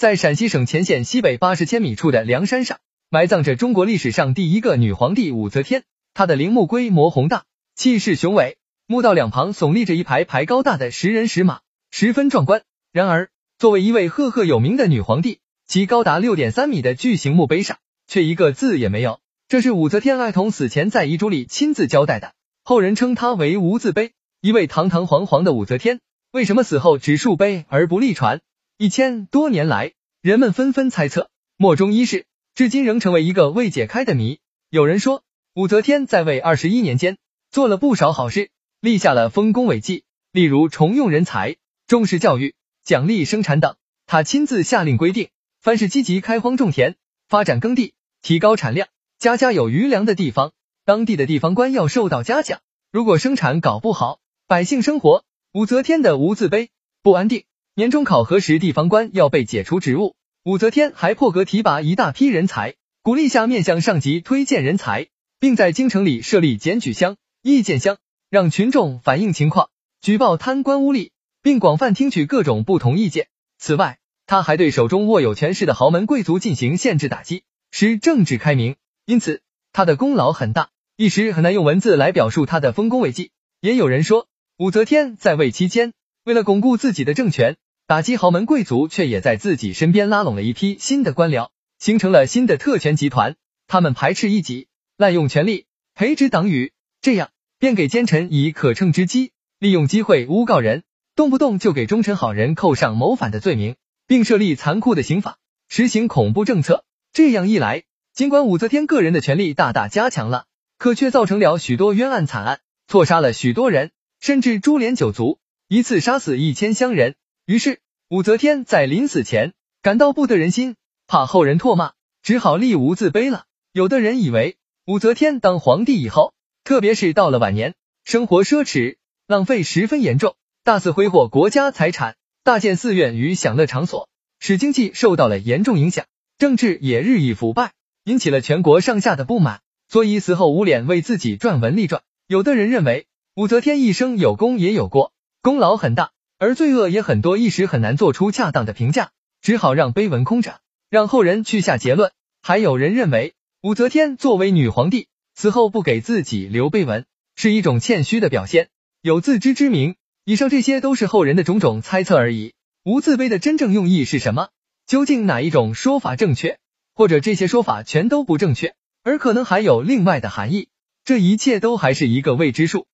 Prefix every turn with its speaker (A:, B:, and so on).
A: 在陕西省乾县西北八十千米处的梁山上，埋葬着中国历史上第一个女皇帝武则天。她的陵墓规模宏大，气势雄伟，墓道两旁耸立着一排排高大的石人石马，十分壮观。然而，作为一位赫赫有名的女皇帝，其高达六点三米的巨型墓碑上却一个字也没有。这是武则天爱童死前在遗嘱里亲自交代的，后人称她为无字碑。一位堂堂皇皇的武则天，为什么死后只树碑而不立传？一千多年来，人们纷纷猜测，莫衷一是，至今仍成为一个未解开的谜。有人说，武则天在位二十一年间，做了不少好事，立下了丰功伟绩，例如重用人才、重视教育、奖励生产等。她亲自下令规定，凡是积极开荒种田、发展耕地、提高产量，家家有余粮的地方，当地的地方官要受到嘉奖。如果生产搞不好，百姓生活，武则天的无字碑不安定。年终考核时，地方官要被解除职务。武则天还破格提拔一大批人才，鼓励下面向上级推荐人才，并在京城里设立检举箱、意见箱，让群众反映情况，举报贪官污吏，并广泛听取各种不同意见。此外，他还对手中握有权势的豪门贵族进行限制打击，使政治开明。因此，他的功劳很大，一时很难用文字来表述他的丰功伟绩。也有人说。武则天在位期间，为了巩固自己的政权，打击豪门贵族，却也在自己身边拉拢了一批新的官僚，形成了新的特权集团。他们排斥异己，滥用权力，培植党羽，这样便给奸臣以可乘之机，利用机会诬告人，动不动就给忠臣好人扣上谋反的罪名，并设立残酷的刑法，实行恐怖政策。这样一来，尽管武则天个人的权力大大加强了，可却造成了许多冤案惨案，错杀了许多人。甚至株连九族，一次杀死一千乡人。于是武则天在临死前感到不得人心，怕后人唾骂，只好立无字碑了。有的人以为武则天当皇帝以后，特别是到了晚年，生活奢侈，浪费十分严重，大肆挥霍国家财产，大建寺院与享乐场所，使经济受到了严重影响，政治也日益腐败，引起了全国上下的不满，所以死后无脸为自己撰文立传。有的人认为。武则天一生有功也有过，功劳很大，而罪恶也很多，一时很难做出恰当的评价，只好让碑文空着，让后人去下结论。还有人认为，武则天作为女皇帝，死后不给自己留碑文，是一种谦虚的表现，有自知之明。以上这些都是后人的种种猜测而已。无字碑的真正用意是什么？究竟哪一种说法正确？或者这些说法全都不正确，而可能还有另外的含义？这一切都还是一个未知数。